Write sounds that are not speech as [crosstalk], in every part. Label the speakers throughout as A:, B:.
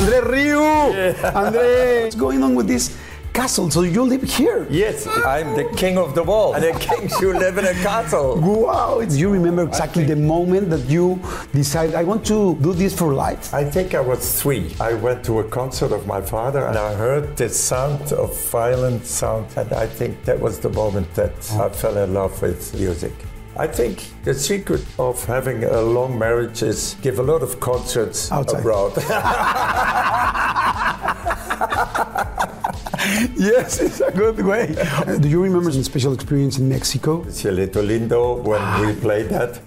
A: Andre Rieu! Andre, what's going on with this castle? So you live here?
B: Yes, I'm the king of the world. And the king who live in a castle.
A: Wow! Do you remember exactly the moment that you decided, I want to do this for life?
B: I think I was three. I went to a concert of my father and I heard the sound of violent sound. And I think that was the moment that I fell in love with music. I think the secret of having a long marriage is give a lot of concerts
A: Outside.
B: abroad. [laughs]
A: yes, it's a good way. do you remember some special experience in Mexico?
B: Cielito Lindo, when we ah. played that,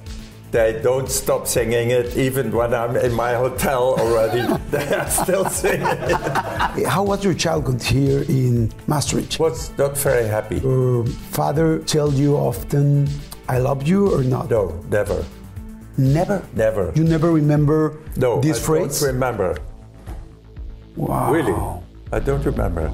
B: they don't stop singing it even when I'm in my hotel already. [laughs] [laughs] they are still singing it.
A: How was your childhood here in Maastricht?
B: Was not very happy.
A: Your father tell you often, I love you or not?
B: No, never.
A: Never?
B: Never.
A: You never remember
B: No,
A: this
B: I
A: phrase?
B: don't remember.
A: wow.
B: Really, I don't remember.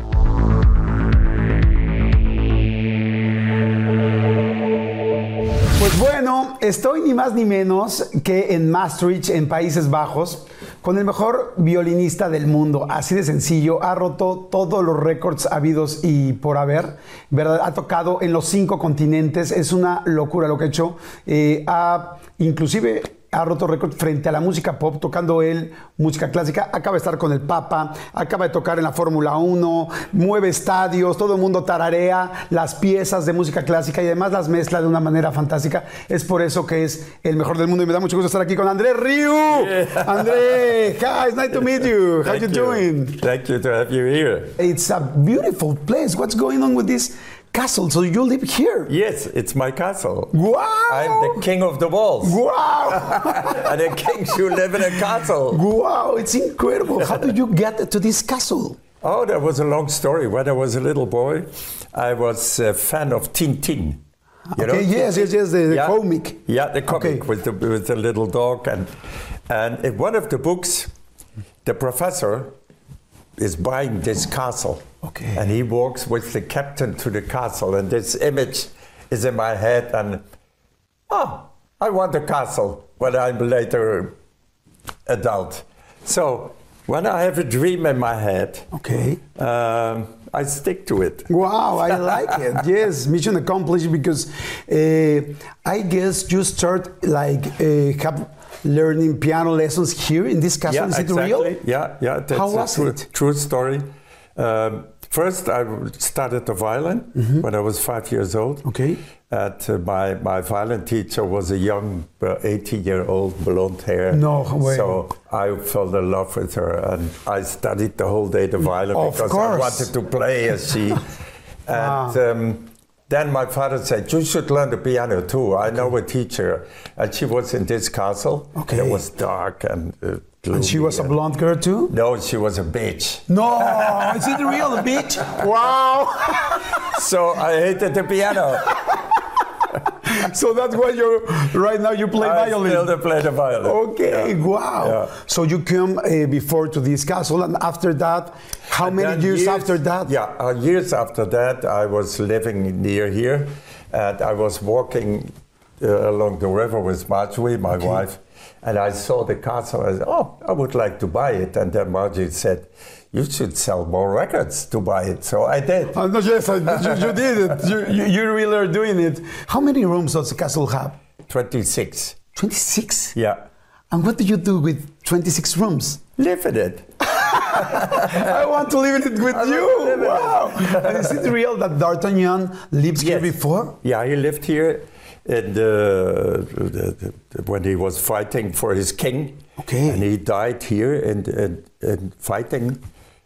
A: Pues bueno, estoy ni más ni menos que en Maastricht, en Países Bajos, con el mejor violinista del mundo. Así de sencillo, ha roto todos los récords habidos y por haber. ¿verdad? Ha tocado en los cinco continentes. Es una locura lo que ha hecho. Eh, ha inclusive ha roto récord frente a la música pop, tocando él música clásica. Acaba de estar con el Papa, acaba de tocar en la Fórmula 1, mueve estadios, todo el mundo tararea las piezas de música clásica y además las mezcla de una manera fantástica. Es por eso que es el mejor del mundo y me da mucho gusto estar aquí con André Ryu. André, hi, it's nice to meet you. [laughs] How
B: Thank
A: you doing?
B: Thank you to have you here.
A: It's a beautiful place. What's going on with this castle? So you live here?
B: Yes, it's my castle.
A: Wow!
B: I'm the king of the waltz.
A: Wow! [laughs]
B: and the king should live in a castle.
A: wow! It's incredible. How did you get to this castle?
B: Oh, that was a long story. When I was a little boy, I was a fan of Tintin. You
A: Okay, yes, yes, yes, the- the
B: yeah.
A: comic.
B: Yeah, the comic
A: Okay.
B: with the with the little dog and and in one of the books, the professor is buying this castle.
A: Okay.
B: And he walks with the captain to the castle, and this image is in my head. And oh, I want a castle when I'm later adult. So when I have a dream in my head,
A: Okay.
B: um, I stick to it.
A: Wow, I like it. [laughs] Yes, mission accomplished because uh, I guess you start like uh, have learning piano lessons here in this castle. Is it real?
B: Yeah, yeah. That's
A: How
B: a
A: was
B: true,
A: it?
B: True story. Um, first, I started the violin when I was five years old.
A: Okay.
B: And uh, my, my violin teacher was a young, 18 year old blonde hair.
A: No way.
B: So I fell in love with her and I studied the whole day the violin
A: Of
B: because
A: course.
B: I wanted to play as [laughs] she. and
A: Wow.
B: um, then my father said, You should learn the piano too. I know a teacher. And she was in this castle.
A: Okay.
B: It was dark and. Uh,
A: And she was a blonde girl too?
B: no, she was a bitch.
A: No, is it real, a bitch? Wow. [laughs]
B: So I hated the piano. [laughs] [laughs]
A: so that's why you're right now you play
B: I
A: violin.
B: still play the violin.
A: Okay,
B: Yeah.
A: wow.
B: Yeah.
A: So you came uh, before to this castle, and after that, how
B: And
A: many
B: then
A: years, after that?
B: Yeah, uh, years after that, I was living near here, and I was walking uh, along the river with Marjorie, my wife, and I saw the castle. I said, "Oh, I would like to buy it." And then Marjorie said, "You should sell more records to buy it." So I did.
A: Uh, no, yes, I, you, you did it. You, you, you really are doing it. How many rooms does the castle have?
B: Twenty-six.
A: 26.
B: Yeah.
A: And what do you do with 26 rooms?
B: Live in it. [laughs]
A: I want to live in it with you. Wow. and is it real that D'Artagnan lives here before?
B: Yeah, he lived here the, the, when he was fighting for his king.
A: Okay.
B: And he died here in, in, in fighting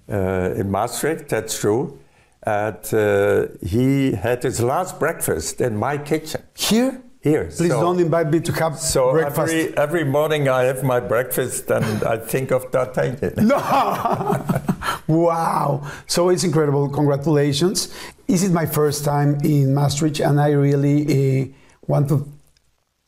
B: uh, in Maastricht, that's true. And uh, he had his last breakfast in my kitchen
A: Here?
B: here.
A: Please
B: So-
A: don't invite me to have
B: So
A: breakfast.
B: every, every morning I have my breakfast and [laughs] I think of D'Artagnan. [laughs]
A: No! wow. So it's incredible. Congratulations. This is my first time in Maastricht, and I really uh, want to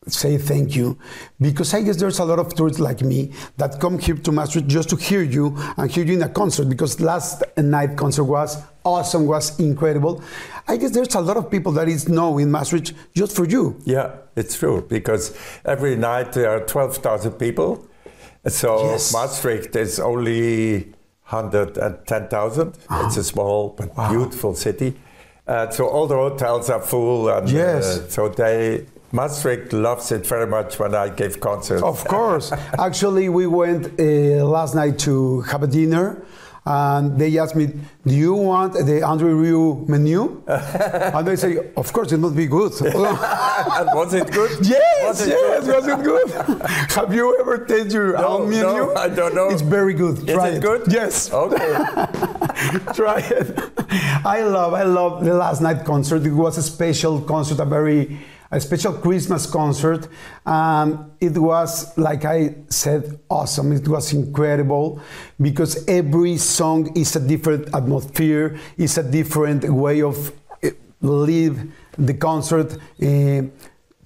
A: say thank you because I guess there's a lot of tourists like me that come here to Maastricht just to hear you and hear you in a concert because last night concert was awesome, was incredible. I guess there's a lot of people that is know in Maastricht just for you.
B: Yeah, it's true because every night there are 12,000 people. So
A: Yes.
B: Maastricht is only 110,000. It's a small but beautiful city. Uh, so all the hotels are full. And,
A: Yes.
B: uh, so they, Maastricht loves it very much when I give concerts.
A: Of course. [laughs] Actually, we went uh, last night to have a dinner, and they asked me, "Do you want the Andre Rieu menu?" [laughs] and I say, "Of course, it must be good." [laughs]
B: and was it good?
A: yes,
B: Was it
A: yes,
B: good?
A: was it good? Have you ever tasted your
B: No,
A: own menu?
B: no, I don't know.
A: It's very good.
B: Is
A: Try
B: it good?
A: Yes.
B: Okay.
A: Try it. I love, I love the last night concert. It was a special concert, a very, a special Christmas concert. Um, it was, like I said, awesome. It was incredible because every song is a different atmosphere, is a different way of eh, live the concert. Eh,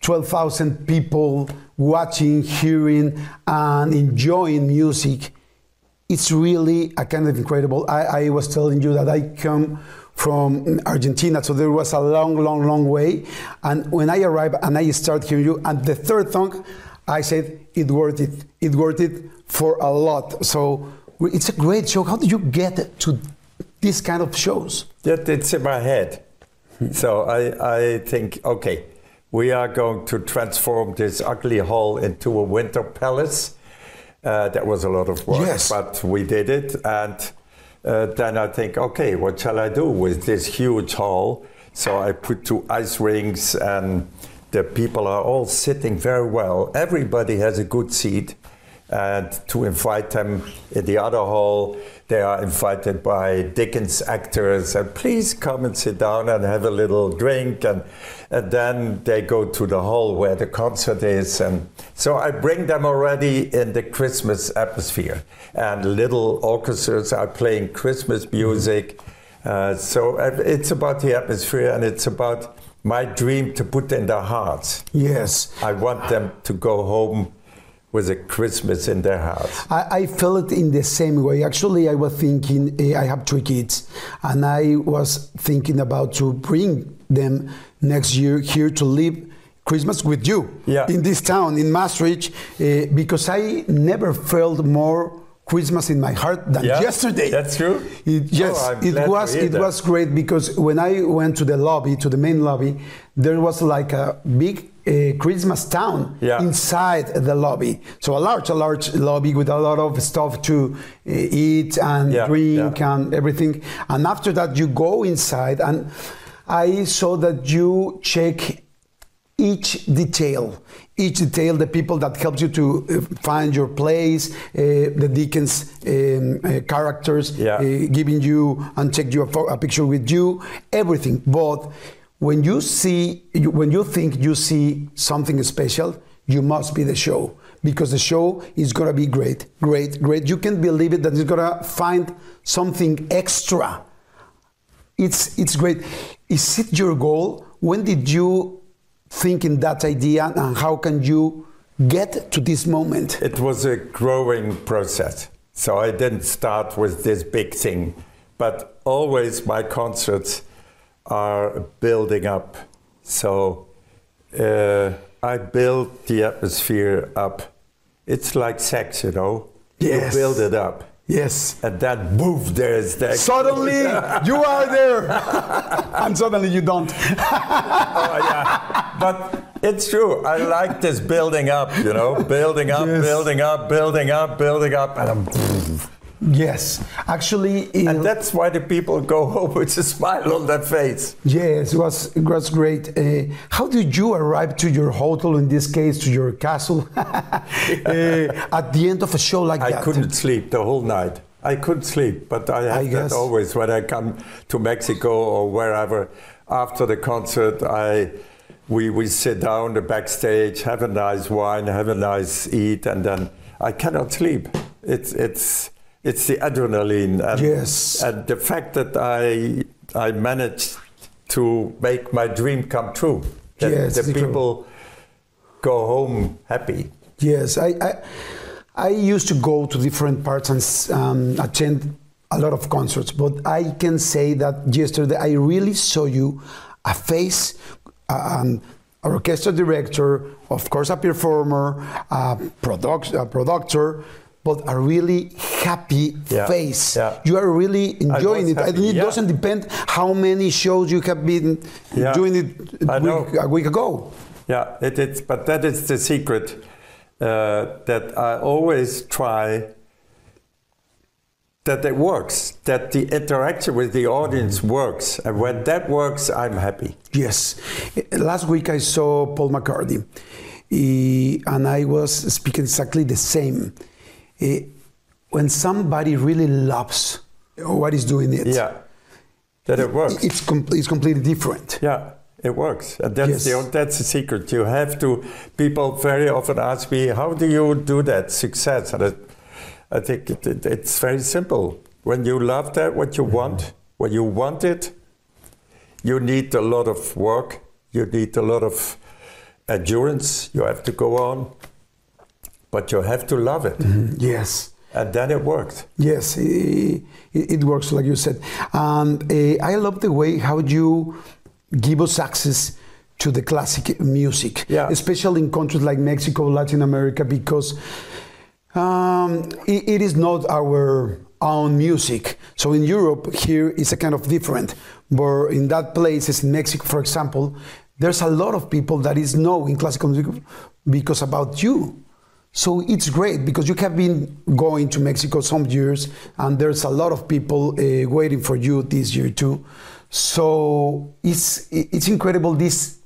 A: 12,000 people watching, hearing, and enjoying music it's really a kind of incredible. I, I was telling you that I come from Argentina, so there was a long, long, long way. And when I arrived and I started hearing you, and the third song, I said it worth it. It worth it for a lot. So it's a great show. How did you get to these kind of shows?
B: That it's in my head. So I, I think, okay, we are going to transform this ugly hall into a winter palace. Uh, that was a lot of work,
A: Yes.
B: but we did it. And uh, then I think, okay, what shall I do with this huge hall? So I put two ice rings, and the people are all sitting very well. Everybody has a good seat. And to invite them in the other hall, they are invited by Dickens actors, and please come and sit down and have a little drink. And, and then they go to the hall where the concert is. And so I bring them already in the Christmas atmosphere. And little orchestras are playing Christmas music. Uh, so it's about the atmosphere and it's about my dream to put in their hearts.
A: Yes.
B: I want them to go home with a Christmas in their house.
A: I, I felt it in the same way. Actually, I was thinking, eh, I have three kids, and I was thinking about to bring them next year here to live Christmas with you
B: Yeah.
A: in this town, in Maastricht, eh, because I never felt more Christmas in my heart than
B: Yeah,
A: yesterday.
B: that's true?
A: It, yes,
B: Oh,
A: it was. It
B: that.
A: was great because when I went to the lobby, to the main lobby, there was like a big uh, Christmas town
B: Yeah.
A: inside the lobby. So a large, a large lobby with a lot of stuff to uh, eat and
B: Yeah,
A: drink
B: yeah.
A: and everything. And after that, you go inside, and I saw that you check each detail each detail the people that helps you to uh, find your place uh, the Dickens um, uh, characters
B: Yeah.
A: uh, giving you and check you a, a picture with you everything but when you see when you think you see something special you must be the show because the show is going to be great great great you can believe it that it's going to find something extra it's it's great. Is it your goal? When did you think in that idea, and how can you get to this moment?
B: It was a growing process. So I didn't start with this big thing, but always my concerts are building up. So uh, I build the atmosphere up. It's like sex, you know.
A: Yes.
B: You build it up.
A: Yes.
B: And then, boom, there's the.
A: Suddenly [laughs] you are there, and suddenly you don't.
B: oh, yeah. But It's true. I like this building up, you know, building up,
A: Yes.
B: building up, building up, building up, and I'm,
A: Yes, actually, it-
B: and that's why the people go [laughs] home with a smile on their face.
A: yes, it was it was great. Uh, how did you arrive to your hotel? In this case, to your castle, [laughs] uh, [laughs] at the end of a show like
B: I
A: that.
B: I couldn't sleep the whole night. I couldn't sleep, but I have
A: I
B: that always when I come to Mexico or wherever. After the concert, I we we sit down the backstage, have a nice wine, have a nice eat, and then I cannot sleep. It's it's it's the adrenaline and,
A: Yes.
B: and the fact that I I managed to make my dream come true. That
A: Yes,
B: the people go home happy.
A: Yes, I, I, I used to go to different parts and um, attend a lot of concerts, but I can say that yesterday I really saw you, a face, um, an orchestra director, of course a performer, a, product, a producer, but a really happy
B: Yeah,
A: face.
B: yeah.
A: You are really enjoying it. and
B: happy,
A: it
B: yeah.
A: doesn't depend how many shows you have been doing it
B: I
A: week, a week ago.
B: Yeah, it is, but that is the secret uh, that I always try that it works, that the interaction with the audience works, and when that works, I'm happy.
A: Yes. Last week I saw Paul McCartney, eh, and I was speaking exactly the same. Eh, When somebody really loves what is doing it,
B: Yeah, that it works.
A: it's, com- it's completely different.
B: Yeah, it works, and that's
A: Yes.
B: the that's the secret. You have to. People very often ask me, "How do you do that success?" And I, I think it, it, it's very simple. When you love that, what you want, when you want it, you need a lot of work. You need a lot of endurance. You have to go on, but you have to love it,
A: Yes.
B: and then it works.
A: Yes, it, it works like you said. And uh, I love the way how you give us access to the classic music,
B: Yeah.
A: especially in countries like Mexico, Latin America, because um, it, it is not our own music. So in Europe, here is a kind of different. But in that places, in Mexico, for example, there's a lot of people that is knowing classical music because about you. So it's great because you have been going to Mexico some years, and there's a lot of people uh, waiting for you this year too. So it's it's incredible this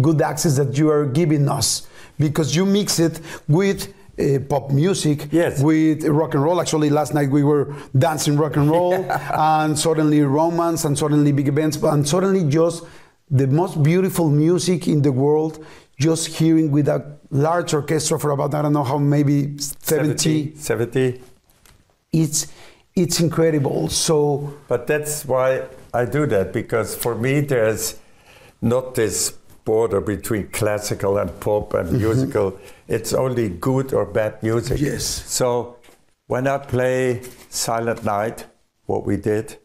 A: good access that you are giving us because you mix it with uh, pop music,
B: Yes.
A: with rock and roll. Actually, last night we were dancing rock and roll, [laughs] and suddenly romance, and suddenly big events, and suddenly just the most beautiful music in the world. Just hearing with a large orchestra for about I don't know how maybe 70,
B: 70.
A: it's it's incredible. So
B: But that's why I do that because for me there's not this border between classical and pop and mm-hmm. musical. It's only good or bad music.
A: Yes.
B: So when I play Silent Night, what we did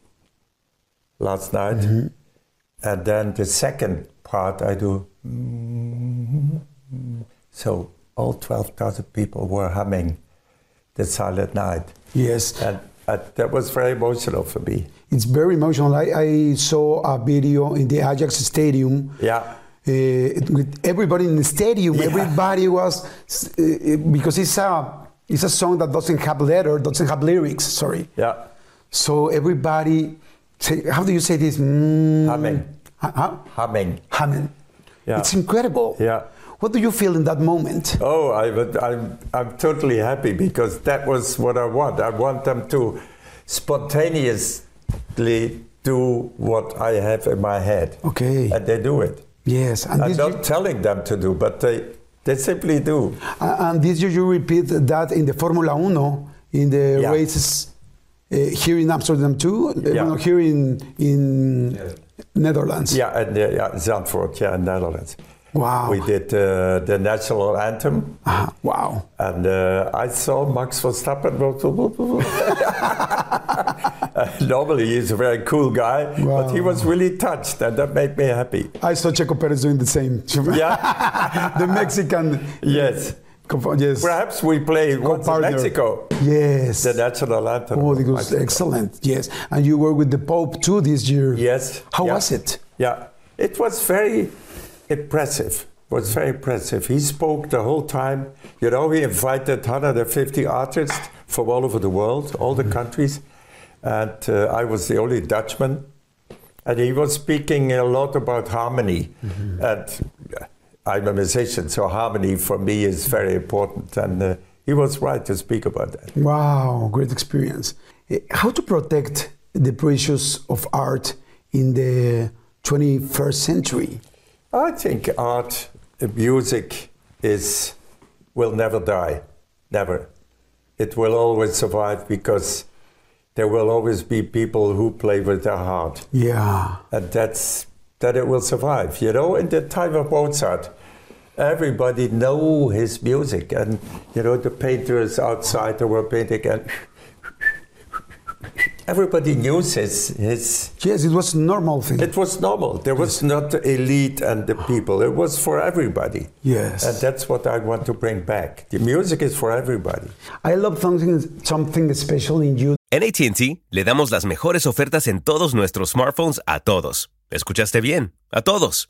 B: last night, mm-hmm. and then the second part I do. So all 12,000 people were humming the Silent Night.
A: yes,
B: And uh, that was very emotional for me.
A: It's very emotional. I, I saw a video in the Ajax Stadium.
B: Yeah.
A: Uh, with everybody in the stadium,
B: Yeah.
A: everybody was uh, because it's a it's a song that doesn't have letter, doesn't have lyrics. Sorry.
B: Yeah.
A: So everybody, say, how do you say this? Mm,
B: Humming.
A: Huh? huh?
B: Humming.
A: Humming.
B: Yeah.
A: It's incredible.
B: Yeah.
A: What do you feel in that moment?
B: Oh, I, I'm, I'm totally happy because that was what I want. I want them to spontaneously do what I have in my head.
A: Okay.
B: And they do it.
A: Yes, and
B: I'm not telling them to do, but they, they simply do.
A: And this year you repeat that in the Formula Uno in the
B: Yeah.
A: races uh, here in Amsterdam too. uh,
B: Yeah.
A: no, here in in Netherlands.
B: Yeah, and uh, yeah, Zandvoort, yeah, in Netherlands.
A: Wow.
B: We did uh, the national anthem.
A: Ah, wow.
B: And uh, I saw Max Verstappen. Uh, [laughs] Normally, he's a very cool guy, but he was really touched, and that made me happy.
A: I saw Checo Perez doing the same. [laughs]
B: Yeah,
A: the Mexican.
B: yes.
A: Yes.
B: Perhaps we play once in. Mexico,
A: Yes.
B: the national anthem.
A: oh, it was excellent. Yes. And you were with the Pope too this year.
B: Yes.
A: How
B: yeah.
A: was it?
B: Yeah, it was very impressive was very impressive. He spoke the whole time. You know, he invited 150 artists from all over the world, all the countries, and uh, I was the only Dutchman. And he was speaking a lot about harmony. And I'm a musician, so harmony for me is very important. And uh, he was right to speak about that.
A: Wow, great experience. Eh, How to protect the precious of art in the 21st century?
B: I think art, uh, music is will never die, never. It will always survive because there will always be people who play with their heart,
A: Yeah.
B: and that's that it will survive. You know, in the time of Mozart, everybody know his music, and you know the painters outside they were painting, and [laughs] everybody knew his his
A: Yes, it was normal thing.
B: it was normal. There was not the elite and the people. It was for everybody.
A: Yes.
B: And that's what I want to bring back. The music is for everybody.
A: I love something, something special in you.
C: En ATT le damos las mejores ofertas en todos nuestros smartphones a todos. ¿Escuchaste bien? A todos.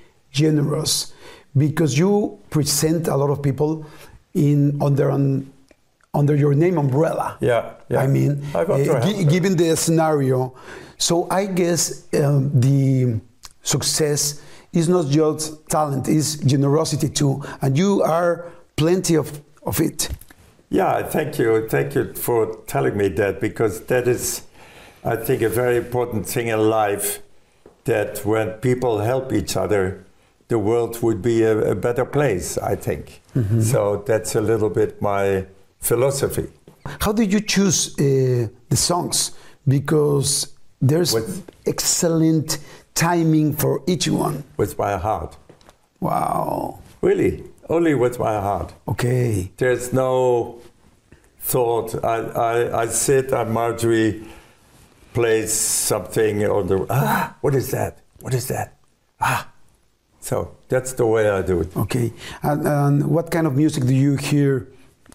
A: Generous because you present a lot of people in under un, under your name umbrella.
B: Yeah, yeah.
A: I mean,
B: I want to
A: uh,
B: help them.
A: given the scenario, so I guess um, the success is not just talent; is generosity too, and you are plenty of of it.
B: Yeah, thank you. Thank you for telling me that because that is, I think, a very important thing in life that when people help each other, the world would be a, a better place, I think. So that's a little bit my philosophy.
A: How did you choose uh, the songs? Because there's
B: With-
A: excellent timing for each one.
B: with my heart.
A: Wow.
B: Really, only with my heart.
A: Okay.
B: There's no thought. I, I, I sit and Marjorie plays something on the, ah, what is that? What is that? Ah. So that's the way I do it.
A: Okay. And, and what kind of music do you hear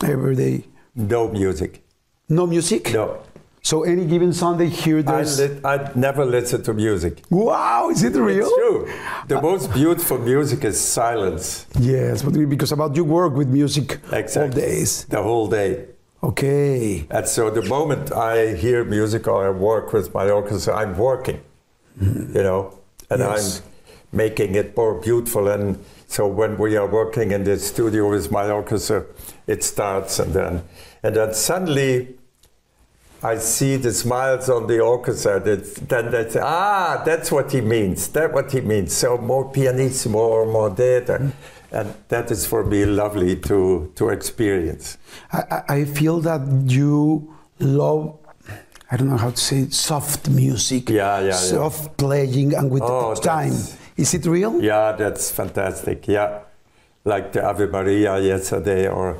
A: every day?
B: No music.
A: No music?
B: No.
A: So any given Sunday here
B: I,
A: there's.
B: li- I never listen to music.
A: wow, is it real?
B: It's true. The most beautiful music is silence.
A: Yes, but because about you work with music all days.
B: The whole day.
A: Okay.
B: And so the moment I hear music or I work with my orchestra, I'm working, you know, and
A: Yes.
B: I'm making it more beautiful. And so when we are working in the studio with my orchestra, it starts and then, and then suddenly I see the smiles on the orchestra. That, then they say, ah, that's what he means. That's what he means. So more pianissimo or more data. And that is for me lovely to, to experience.
A: I, I- feel that you love, I don't know how to say it, soft music.
B: Yeah, yeah, yeah.
A: Soft playing and with
B: Oh,
A: time. Is it real?
B: Yeah, that's fantastic. Yeah, like the Ave Maria yesterday, or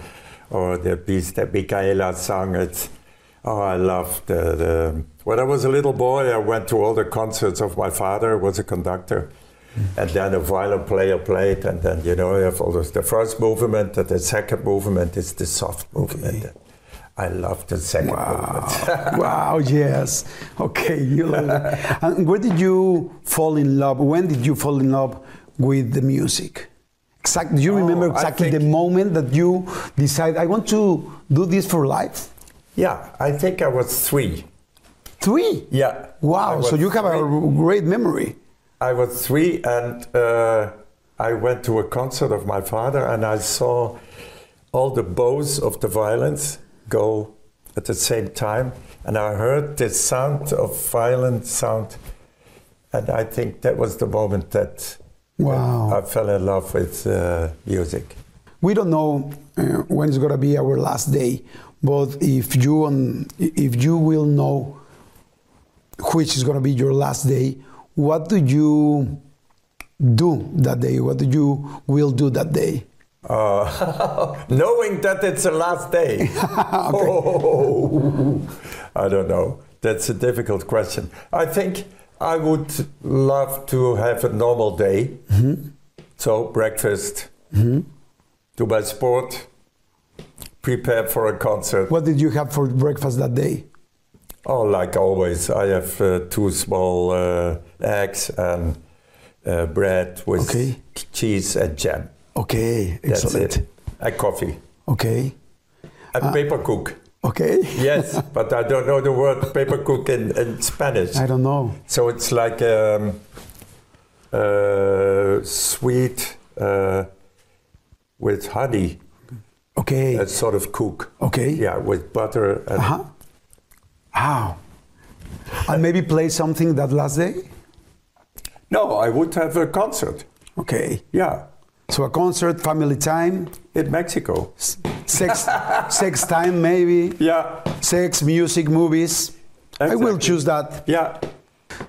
B: or the piece the Michaela song. It's oh, I love the, the. When I was a little boy, I went to all the concerts of my father. Was a conductor, hmm. and then a violin player played, and then you know you have all those. The first movement, and the second movement is the soft movement. I love the second movement. [laughs]
A: wow, yes. Okay, you love it. And where did you fall in love? When did you fall in love with the music? Exactly. Do you remember
B: Oh, I
A: exactly the moment that you decided, I want to do this for life?
B: Yeah, I think I was three.
A: Three.
B: Yeah.
A: Wow. So you have a great memory.
B: I was three, and uh, I went to a concert of my father, and I saw all the bows of the violins go at the same time, and I heard the sound of violent sound, and I think that was the moment that
A: Wow.
B: I fell in love with uh, music.
A: We don't know uh, when it's gonna be our last day, but if you um, if you will know which is gonna be your last day, what do you do that day? What do you will do that day?
B: Uh, [laughs] knowing that it's the last day. [laughs] oh, I don't know. That's a difficult question. I think I would love to have a normal day. So, breakfast, do my sport, prepare for a concert.
A: What did you have for breakfast that day?
B: Oh, like always, I have uh, two small uh, eggs and uh, bread with
A: Okay.
B: cheese and jam.
A: Okay,
B: That's
A: excellent.
B: it. And coffee.
A: Okay,
B: And peperkoek.
A: okay. [laughs]
B: Yes, but I don't know the word peperkoek in, in Spanish.
A: I don't know.
B: So it's like um, uh, sweet uh, with honey,
A: Okay,
B: a sort of cook.
A: okay.
B: Yeah, with butter. And,
A: Uh-huh. Wow. And maybe play something that last day?
B: No, I would have a concert.
A: Okay.
B: Yeah,
A: So a concert, family time,
B: in Mexico.
A: sex, [laughs] sex time maybe,
B: Yeah,
A: sex, music, movies. I will choose that.
B: yeah.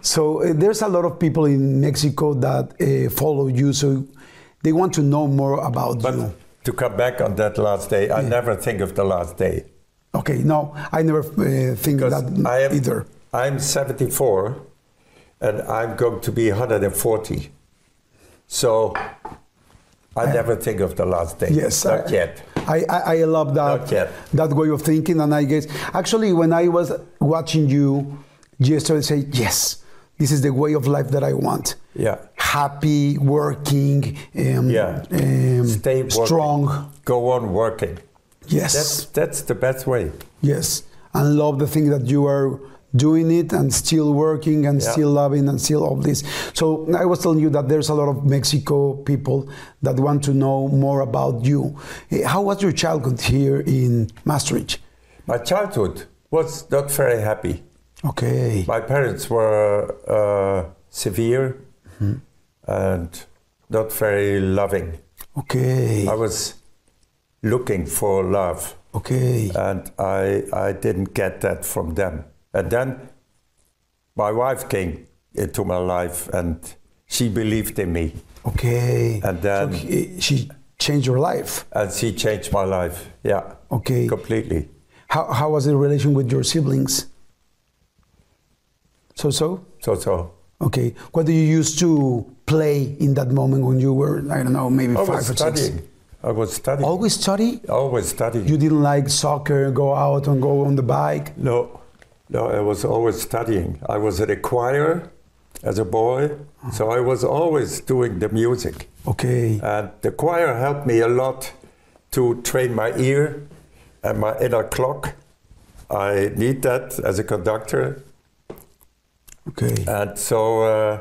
A: So uh, there's a lot of people in Mexico that uh, follow you, so they want to know more about you.
B: But
A: you.
B: to come back on that last day, I never think of the last day.
A: Okay, no, I never uh, think
B: Because
A: that
B: I am,
A: either.
B: I'm 74 and I'm going to be 140. So I never think of the last day.
A: Yes,
B: Not
A: I,
B: yet.
A: I, I, I love that that way of thinking, and I guess actually when I was watching you yesterday, say yes, this is the way of life that I want.
B: Yeah.
A: Happy, working, um,
B: Yeah.
A: um,
B: Stay working.
A: strong.
B: Go on working.
A: Yes,
B: That's, that's the best way.
A: yes, and love the thing that you are doing it and still working and
B: Yeah.
A: still loving and still all this. So I was telling you that there's a lot of Mexico people that want to know more about you. Eh, How was your childhood here in Maastricht?
B: My childhood was not very happy.
A: Okay.
B: My parents were uh, severe
A: Mm-hmm.
B: and not very loving.
A: Okay.
B: I was looking for love.
A: Okay.
B: and I, I didn't get that from them. And then my wife came into my life and she believed in me
A: Okay.
B: and then-
A: so he- she changed your life.
B: and she changed my life. Yeah.
A: Okay.
B: Completely.
A: How, how was the relation with your siblings? So so.
B: So, so.
A: Okay. What do you used to play in that moment when you were I don't know maybe
B: I
A: five
B: was
A: or
B: studying.
A: six?
B: I was studying.
A: Always study.
B: Always study.
A: You didn't like soccer, go out and go on the bike.
B: no, no, I was always studying. I was at a choir as a boy, so I was always doing the music.
A: Okay.
B: And the choir helped me a lot to train my ear and my inner clock. I need that as a conductor.
A: Okay.
B: And so uh,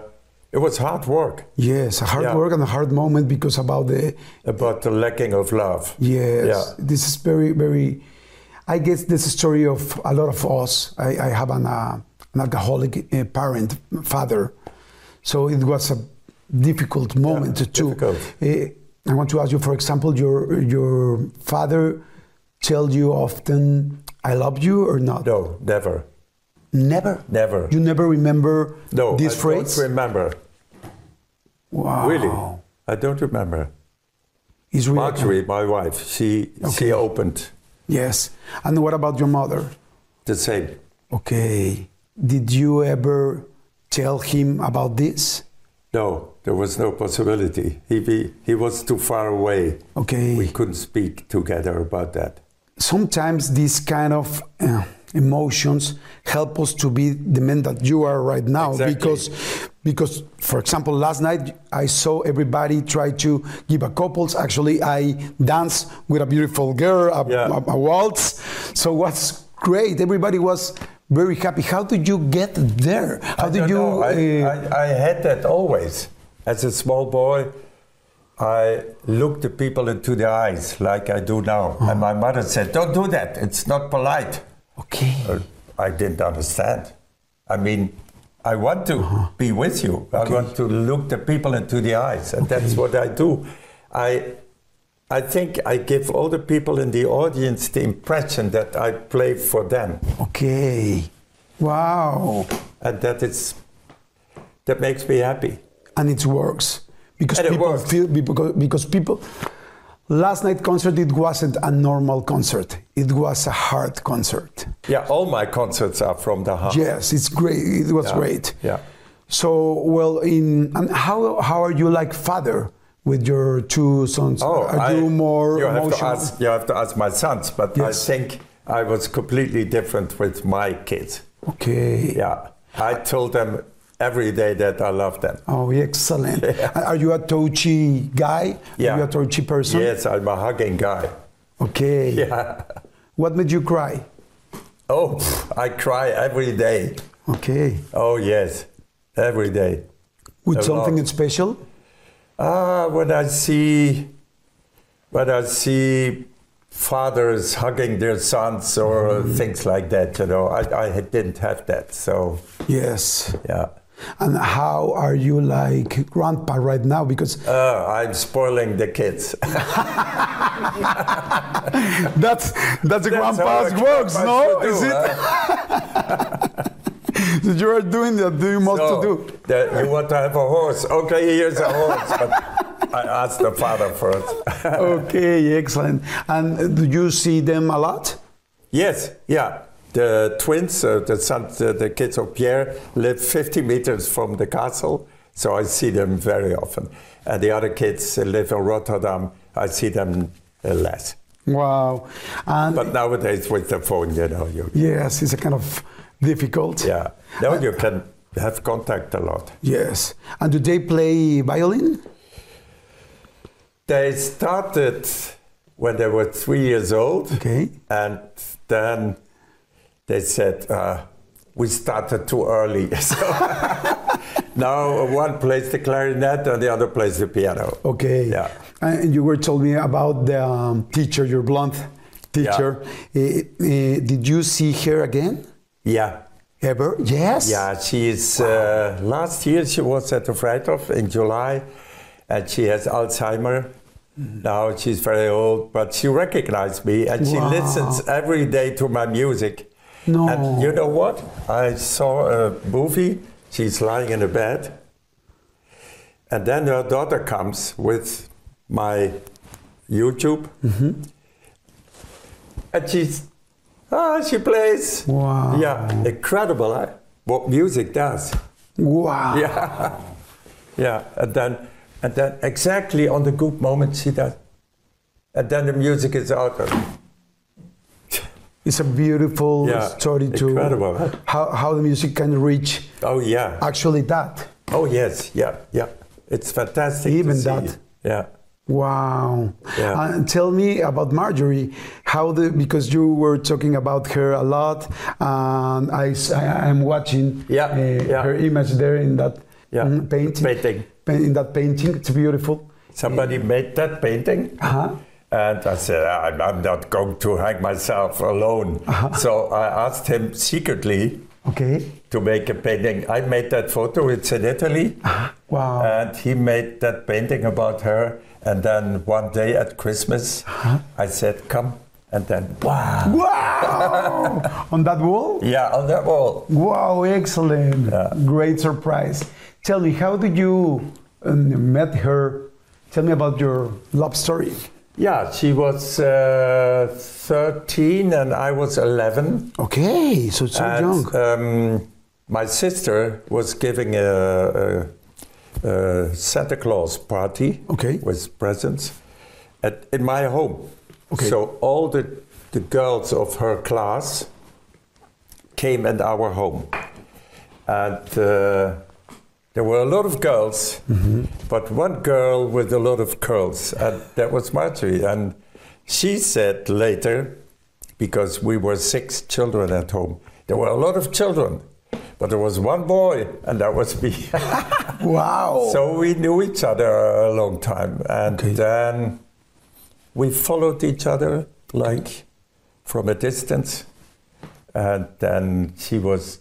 B: it was hard work
A: Yes, a hard
B: Yeah.
A: work and a hard moment because about the
B: about the lacking of love.
A: Yes,
B: Yeah.
A: this is very, very. I guess this story of a lot of us. I, I have an, uh, an alcoholic uh, parent, father, so it was a difficult moment too.
B: difficult.
A: Uh, I want to ask you, for example, your your father tell you often, "I love you" or not?
B: No, never.
A: Never.
B: Never.
A: You never remember
B: No,
A: this
B: I
A: phrase.
B: don't remember.
A: wow.
B: Really, I don't remember. Marjorie, my wife, she
A: Okay.
B: she opened
A: Yes. And what about your mother?
B: the same.
A: Okay. Did you ever tell him about this?
B: No, there was no possibility. He be, he was too far away.
A: Okay.
B: We couldn't speak together about that.
A: Sometimes these kind of uh, emotions help us to be the man that you are right now
B: Exactly.
A: because because, for example, last night I saw everybody try to give a couples. Actually, I danced with a beautiful girl, a,
B: Yeah.
A: a, a waltz. So what's great. Everybody was very happy. How did you get there? How
B: I
A: did you?
B: I,
A: uh,
B: I, I had that always. As a small boy, I looked the people into the eyes like I do now. And my mother said, Don't do that. It's not polite.
A: okay.
B: Uh, I didn't understand. I mean, I want to
A: Uh-huh.
B: be with you. I want to look the people into the eyes, and that's what I do. I, I think I give all the people in the audience the impression that I play for them,
A: Okay. Wow.
B: and that it's that makes me happy.
A: and it works because
B: And
A: people
B: works.
A: feel because, because people last night concert it wasn't a normal concert it was a hard concert
B: Yeah, all my concerts are from the heart.
A: yes it's great it was
B: Yeah.
A: great
B: Yeah.
A: so well in and how how are you like father with your two sons oh, are
B: Oh, I-
A: you more
B: you have, to
A: emotional
B: ask, you have to ask my sons, but
A: Yes.
B: I think I was completely different with my kids.
A: okay
B: Yeah, I told them every day that I love them.
A: oh excellent are you a touchy guy
B: Yeah.
A: are you a touchy person
B: Yes, I'm a hugging guy.
A: okay [laughs]
B: Yeah.
A: what made you cry
B: Oh, I cry every day.
A: okay
B: Oh, yes, every day.
A: with
B: A
A: something
B: lot.
A: special
B: Ah, when I see, when I see fathers hugging their sons or
A: Mm-hmm.
B: things like that, you know, I, I didn't have that. So,
A: yes
B: yeah.
A: And how are you like grandpa right now? Because
B: Uh, I'm spoiling the kids. [laughs]
A: that's that's a grandpa's works, no?
B: do,
A: Is it?
B: huh? [laughs]
A: So you are doing that, doing most
B: So,
A: to do.
B: the- you want to have a horse? Okay, here's a horse. But I asked the father first. [laughs]
A: okay, excellent. And do you see them a lot?
B: yes, yeah. The twins, uh, the sons, uh, the kids of Pierre, live 50 meters from the castle, so I see them very often. And the other kids uh, live in Rotterdam. I see them uh, less.
A: Wow. And
B: But nowadays, with the phone, you know, you
A: yes, it's a kind of difficult.
B: yeah, now you can have contact a lot.
A: Yes. And do they play violin?
B: They started when they were three years old.
A: Okay.
B: And then they said, uh, we started too early. [laughs] So now one plays the clarinet and the other plays the piano.
A: Okay.
B: Yeah.
A: And you were told me about the um, teacher, your blonde teacher. Uh, uh, did you see her again?
B: Yeah.
A: Ever? Yes.
B: Yeah, she's, uh, last year she was at the Vrijthof in July and she has Alzheimer. Now she's very old, but she recognized me and she
A: Wow.
B: listens every day to my music.
A: No.
B: And you know what? I saw a movie. She's lying in a bed. And then her daughter comes with my YouTube. And she's, ah, she plays.
A: Wow.
B: Yeah, incredible, eh? What music does.
A: Wow.
B: Yeah. [laughs] Yeah, and then, and then exactly on the good moment she does. And then the music is out.
A: It's a beautiful
B: Yeah,
A: story to
B: incredible,
A: how, how the music can reach
B: Oh, yeah.
A: actually that.
B: Oh, yes, yeah, yeah. It's fantastic. to
A: Even
B: see.
A: that.
B: Yeah.
A: Wow.
B: Yeah.
A: And tell me about Marjorie. How the because you were talking about her a lot, and I am watching
B: Yeah,
A: uh,
B: yeah.
A: her image there in that
B: Yeah,
A: mm, painting.
B: painting.
A: In that painting, it's beautiful.
B: Somebody made that painting.
A: Uh-huh.
B: And I said, I'm, I'm not going to hang myself alone.
A: Uh-huh.
B: So I asked him secretly
A: Okay.
B: to make a painting. I made that photo, it's in Italy.
A: Wow.
B: And he made that painting about her. And then one day at Christmas,
A: Uh-huh.
B: I said, Come. And then, wow.
A: wow. On that wall.
B: Yeah, on that wall.
A: Wow, excellent. Great surprise. Tell me, how did you um, met her? Tell me about your love story.
B: Yeah, she was uh, 13 and I was 11.
A: Okay, so it's so
B: and,
A: young.
B: Um, my sister was giving a, a, a Santa Claus party
A: Okay.
B: with presents at, in my home.
A: Okay.
B: So all the, the girls of her class came at our home. And uh, there were a lot of girls, but one girl with a lot of curls, and that was Marjorie. And she said later, because we were six children at home, there were a lot of children, but there was one boy, and that was me. [laughs]
A: Wow.
B: so we knew each other a long time, and
A: Okay.
B: then we followed each other like from a distance. And then she was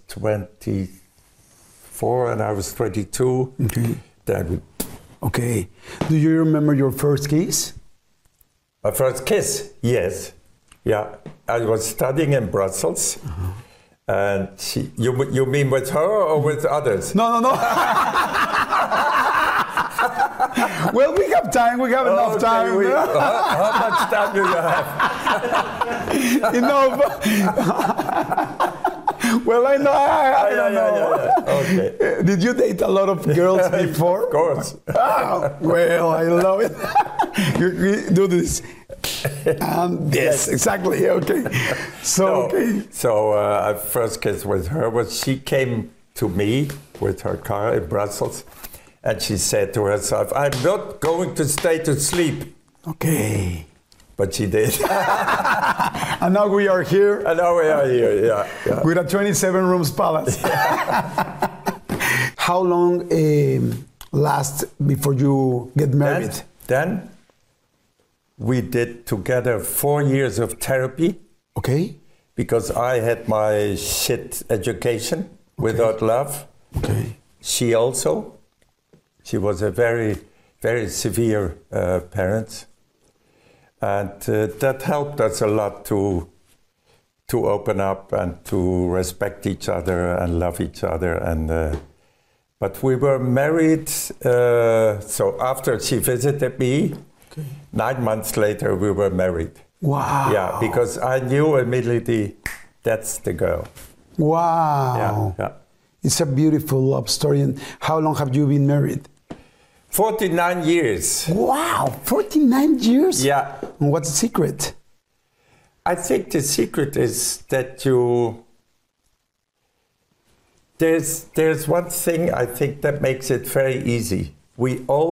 B: 24 and I was 22.
A: Okay.
B: Then
A: Okay. Do you remember your first kiss?
B: my first kiss, yes. Yeah, I was studying in Brussels. Uh-huh. And she, you, you mean with her or with others?
A: No, no, no. well, we have time. We have enough
B: Okay,
A: time.
B: we- how, how much time do you have? [laughs]
A: enough. [laughs] [laughs] well, I know. I, I
B: Yeah,
A: don't know.
B: yeah, yeah. Okay. [laughs]
A: Did you date a lot of [laughs] girls before?
B: Of course.
A: Ah, well, I love it. you, you do this. Um, yes, exactly. Okay. So,
B: No.
A: okay.
B: So uh, our first kiss with her was she came to me with her car in Brussels, and she said to herself, "I'm not going to stay to sleep,"
A: Okay.
B: But she did. [laughs]
A: And now we are here
B: and now we are here. Yeah, yeah.
A: with a 27 rooms palace. [laughs] How long um, last before you get married?
B: Then, then we did together four years of therapy
A: Okay.
B: because I had my shit education without love.
A: Okay.
B: She also. She was a very, very severe uh, parent, and uh, that helped us a lot to to open up and to respect each other and love each other. And uh, but we were married. Uh, so after she visited me, nine months later we were married.
A: Wow.
B: Yeah, because I knew immediately that's the girl.
A: Wow.
B: Yeah, yeah.
A: It's a beautiful love story. And how long have you been married?
B: 49 years.
A: Wow, 49 years?
B: Yeah.
A: And what's the secret?
B: I think the secret is that you. There's, there's one thing I think that makes it very easy. We all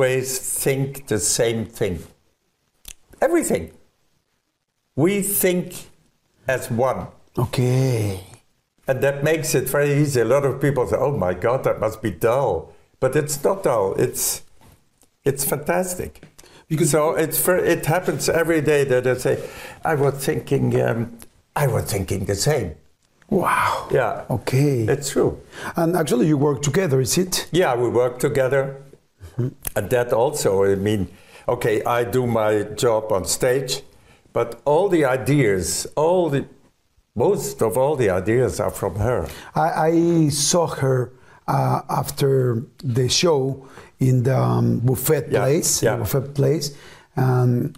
B: Always think the same thing. Everything. We think as one.
A: Okay.
B: And that makes it very easy. A lot of people say, oh my God, that must be dull. But it's not dull. It's, it's fantastic.
A: Because-
B: so it's for, it happens every day that I say, I was thinking, um, I was thinking the same.
A: Wow.
B: Yeah.
A: Okay.
B: It's true.
A: And actually, you work together, is it?
B: Yeah, we work together. And that also, I mean, okay, I do my job on stage, but all the ideas, all the, most of all the ideas are from her.
A: I, I saw her uh, after the show in the um, buffet
B: Yeah,
A: place.
B: yeah.
A: the buffet place. Um,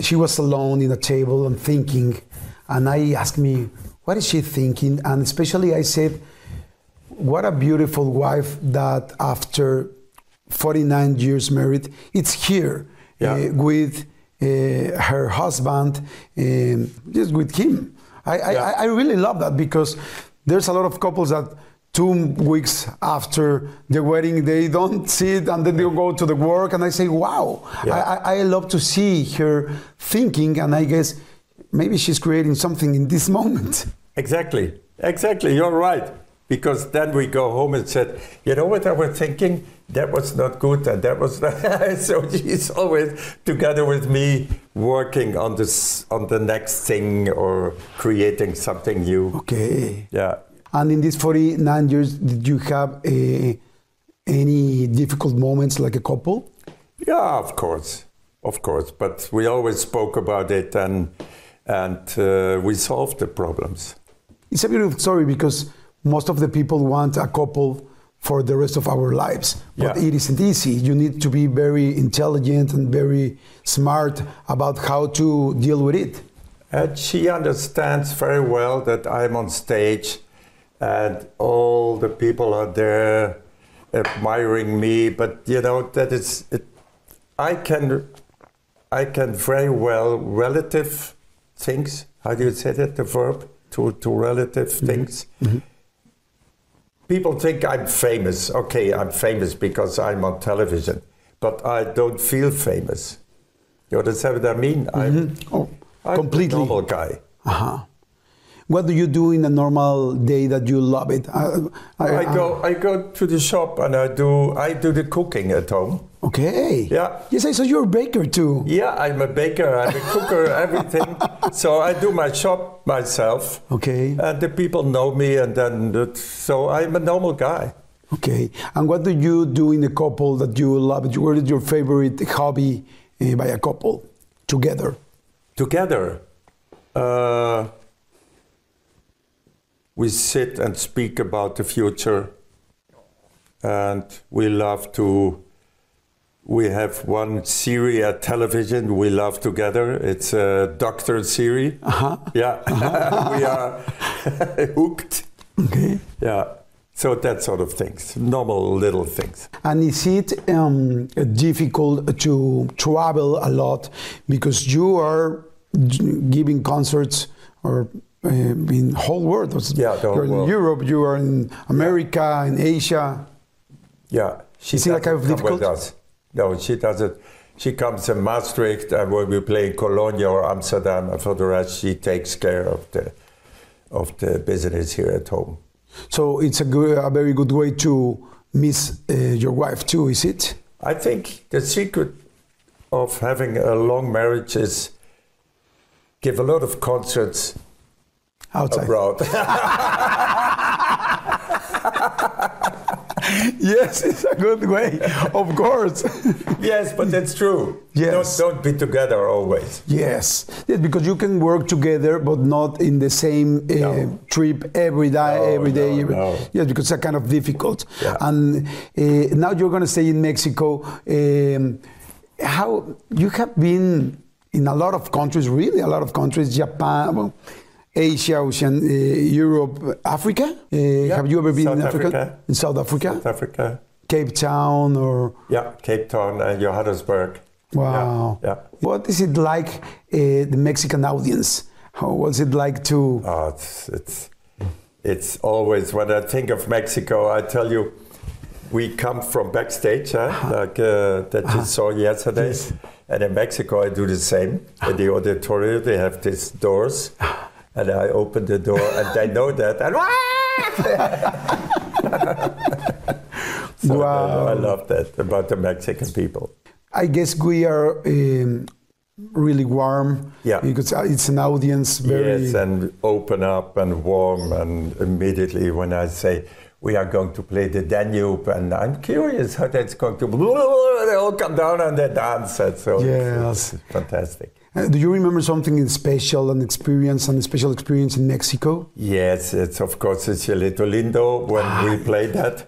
A: she was alone in a table and thinking, and I asked me, what is she thinking? And especially I said, what a beautiful wife that after 49 years married, it's here
B: Yeah.
A: uh, with uh, her husband, um, just with him. I, I,
B: Yeah.
A: I I really love that because there's a lot of couples that two weeks after the wedding they don't see it and then they go to the work and I say, wow,
B: Yeah.
A: I, I, I love to see her thinking and I guess maybe she's creating something in this moment.
B: Exactly, exactly, you're right. because then we go home and said, you know what I was thinking? That was not good, and that was not. [laughs] so she's always together with me, working on this on the next thing or creating something new.
A: Okay.
B: Yeah.
A: And in these 49 years, did you have uh, any difficult moments like a couple?
B: Yeah, of course, of course. But we always spoke about it, and and uh, we solved the problems.
A: It's a beautiful story because most of the people want a couple for the rest of our lives. But
B: Yeah.
A: it isn't easy. You need to be very intelligent and very smart about how to deal with it.
B: And she understands very well that I'm on stage and all the people are there admiring me. But you know, that is, it, I can, I can very well relative things. How do you say that? The verb to, to relative mm-hmm. things. Mm-hmm. People think I'm famous. Okay, I'm famous because I'm on television, but I don't feel famous. You understand what I mean? I'm,
A: Oh,
B: I'm
A: completely.
B: a normal guy.
A: Uh-huh. What do you do in a normal day that you love it? Uh,
B: I go I go to the shop and I do I do the cooking at home.
A: Okay.
B: Yeah.
A: Yes, I saw you're a baker too.
B: Yeah, I'm a baker, I'm a cooker, [laughs] everything. So I do my shop myself.
A: Okay.
B: And the people know me and then so I'm a normal guy.
A: Okay. And what do you do in a couple that you love? What is your favorite hobby uh, by a couple together?
B: Together, uh, we sit and speak about the future, and we love to. We have one series at television we love together. It's a doctor series.
A: Uh-huh.
B: Yeah, [laughs] we are [laughs] hooked.
A: Okay.
B: Yeah, so that sort of things, normal little things.
A: And is it um, difficult to travel a lot because you are giving concerts or in whole world?
B: Yeah, the whole
A: you're in. Europe, you are in America, in Asia.
B: Yeah, she
A: Is it like kind of
B: doesn't come with
A: difficult?
B: us. No, she doesn't. She comes in Maastricht, and when we play in Cologne or Amsterdam, and for the rest, she takes care of the of the business here at home.
A: So it's a, good, a very good way to miss uh, your wife too, is it?
B: I think the secret of having a long marriage is give a lot of concerts
A: Outside.
B: abroad. [laughs]
A: yes, it's a good way, of course.
B: yes, but that's true.
A: Yes.
B: Don't, don't be together always.
A: yes. yes, because you can work together, but not in the same uh,
B: No.
A: trip every day.
B: No,
A: every day.
B: no,
A: every-
B: no.
A: Yes, because it's kind of difficult.
B: Yeah.
A: And uh, now you're going to stay in Mexico. Um, how you have been in a lot of countries, really a lot of countries, Japan. well, Asia, Ocean, uh, Europe, Africa. Uh, Have you ever been
B: South
A: in Africa?
B: Africa.
A: In South Africa,
B: South Africa.
A: Cape Town, or
B: Yeah, Cape Town and Johannesburg.
A: Wow.
B: Yeah. yeah.
A: What is it like, uh, the Mexican audience? How was it like to?
B: Oh, it's, it's, it's always, when I think of Mexico, I tell you, we come from backstage, huh? like uh, that you saw yesterday.
A: Yes.
B: And in Mexico, I do the same. In the auditorium, they have these doors, and I open the door, and they know that. And [laughs] so
A: Wow.
B: I love that about the Mexican people.
A: I guess we are um, really warm.
B: Yeah.
A: Because uh, it's an audience very.
B: Yes, and open up and warm, and immediately when I say we are going to play the Danube, and I'm curious how that's going to. [laughs] They all come down and they dance, and so it's-
A: Yes.
B: it's fantastic.
A: Uh, do you remember something special, an experience, and a special experience in Mexico?
B: Yes, it's of course it's Cielito Lindo when we play that.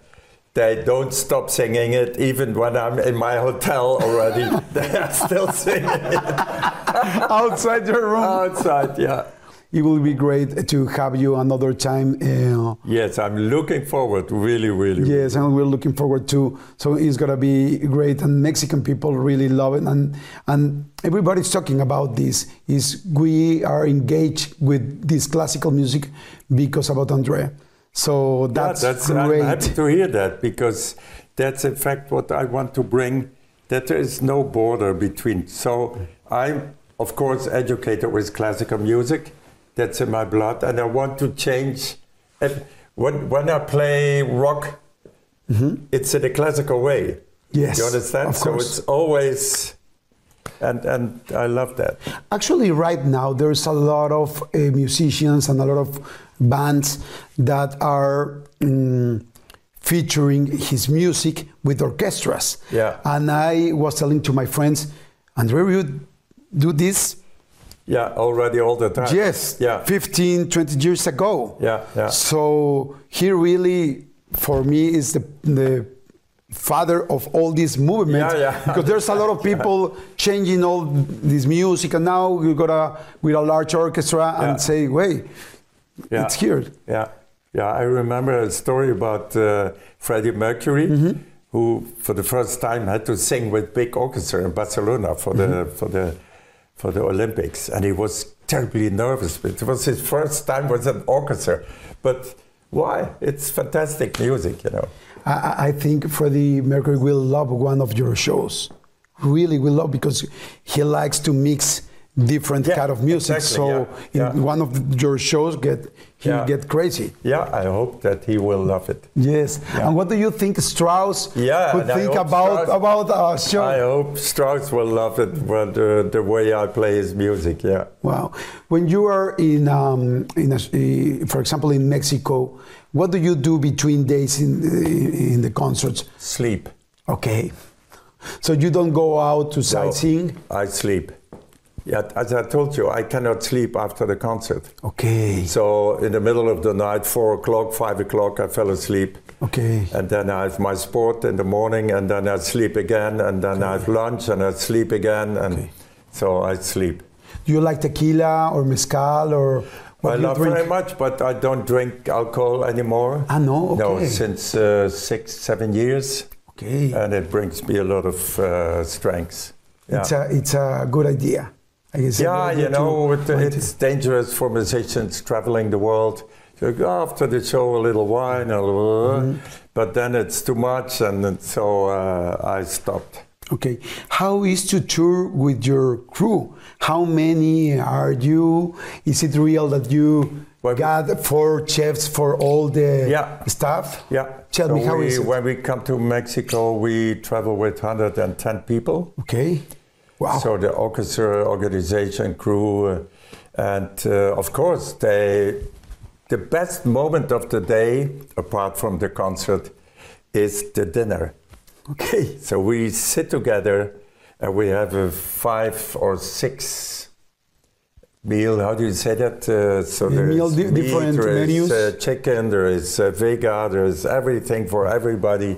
B: They don't stop singing it even when I'm in my hotel already. [laughs] they are still singing it [laughs]
A: Outside your room.
B: outside. Yeah.
A: It will be great to have you another time. Uh,
B: Yes, I'm looking forward. Really, really.
A: Yes, and we're looking forward to. So it's gonna be great, and Mexican people really love it, and and everybody's talking about this. Is we are engaged with this classical music because about Andrea. So that's,
B: yeah, that's
A: great.
B: I'm happy to hear that because that's in fact what I want to bring. That there is no border between. So I'm of course educated with classical music. That's in my blood, and I want to change. And when when I play rock, it's in a classical way.
A: Mm-hmm. Yes,
B: you understand?
A: of
B: so
A: course.
B: it's always, and and I love that.
A: Actually, right now, there's a lot of uh, musicians and a lot of bands that are mm, featuring his music with orchestras.
B: Yeah.
A: And I was telling to my friends, Andre, you do this?
B: Yeah, already all the time.
A: Yes,
B: Yeah.
A: 15, 20 years ago.
B: Yeah, yeah.
A: So he really, for me, is the, the father of all this movement.
B: Yeah, yeah.
A: Because there's a lot of [laughs] people changing all this music, and now you got a with a large orchestra and
B: Yeah.
A: say, wait, it's here.
B: Yeah, yeah. I remember a story about uh, Freddie Mercury,
A: Mm-hmm.
B: who for the first time had to sing with big orchestra in Barcelona for the
A: Mm-hmm.
B: for the for the Olympics, and he was terribly nervous. It was his first time with an orchestra. But why? It's fantastic music, you know.
A: I- I, think Freddie Mercury will love one of your shows. Really will love because he likes to mix different
B: Yeah,
A: kind of music.
B: exactly,
A: so
B: yeah,
A: in
B: yeah.
A: one of your shows, get he get crazy.
B: Yeah, I hope that he will love it.
A: Yes. And what do you think Strauss
B: Yeah,
A: would think about
B: Strauss-
A: about our show?
B: I hope Strauss will love it, but uh, the way I play his music, yeah.
A: Wow. When you are in, um, in a, for example, in Mexico, what do you do between days in, in the concerts?
B: Sleep.
A: Okay. So you don't go out to sightseeing?
B: I sleep. Yeah, as I told you, I cannot sleep after the concert.
A: Okay.
B: So in the middle of the night, four o'clock, five o'clock, I fell asleep.
A: Okay.
B: And then I have my sport in the morning, and then I sleep again, and then I have lunch, and I sleep again, and
A: Okay.
B: so I sleep.
A: Do you like tequila or mezcal or what
B: I love very much, but I don't drink alcohol anymore.
A: Ah, no?
B: No, since uh, six, seven years,
A: Okay.
B: and it brings me a lot of uh, strength. Yeah.
A: It's a it's a good idea.
B: Yeah, you know, it, it's dangerous for musicians traveling the world. So after the show, a little wine, a little,
A: Mm-hmm.
B: but then it's too much, and so uh, I stopped.
A: Okay. How is to tour with your crew? How many are you? Is it real that you
B: Well,
A: got four chefs for all the
B: Yeah.
A: staff?
B: Yeah.
A: Tell
B: so
A: me how
B: we,
A: is it?
B: When we come to Mexico, we travel with 110 people.
A: Okay. Wow.
B: So the orchestra organization crew, uh, and uh, of course they, the best moment of the day, apart from the concert, is the dinner.
A: okay. [laughs]
B: So we sit together and we have a five or six meal. How do you say that? Uh, so
A: The
B: there's
A: meal, di-
B: meat,
A: different
B: there is,
A: menus?
B: uh, chicken, there is uh, vega, there is everything for everybody,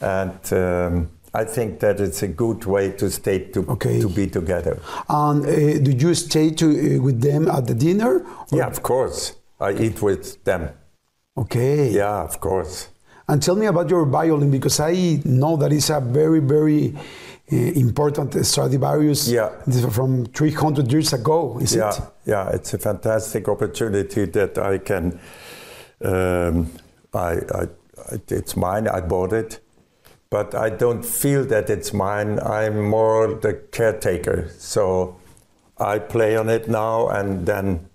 B: and um, I think that it's a good way to stay to
A: Okay.
B: to be together.
A: And uh, do you stay to, uh, with them at the dinner? or-
B: Yeah, of course. I eat with them.
A: Okay.
B: Yeah, of course.
A: And tell me about your violin because I know that it's a very, very uh, important Stradivarius
B: Yeah.
A: From 300 years ago, is
B: yeah,
A: it?
B: yeah, it's a fantastic opportunity that I can. Um, I, I, I, it's mine. I bought it, but I don't feel that it's mine. I'm more the caretaker. So I play on it now, and then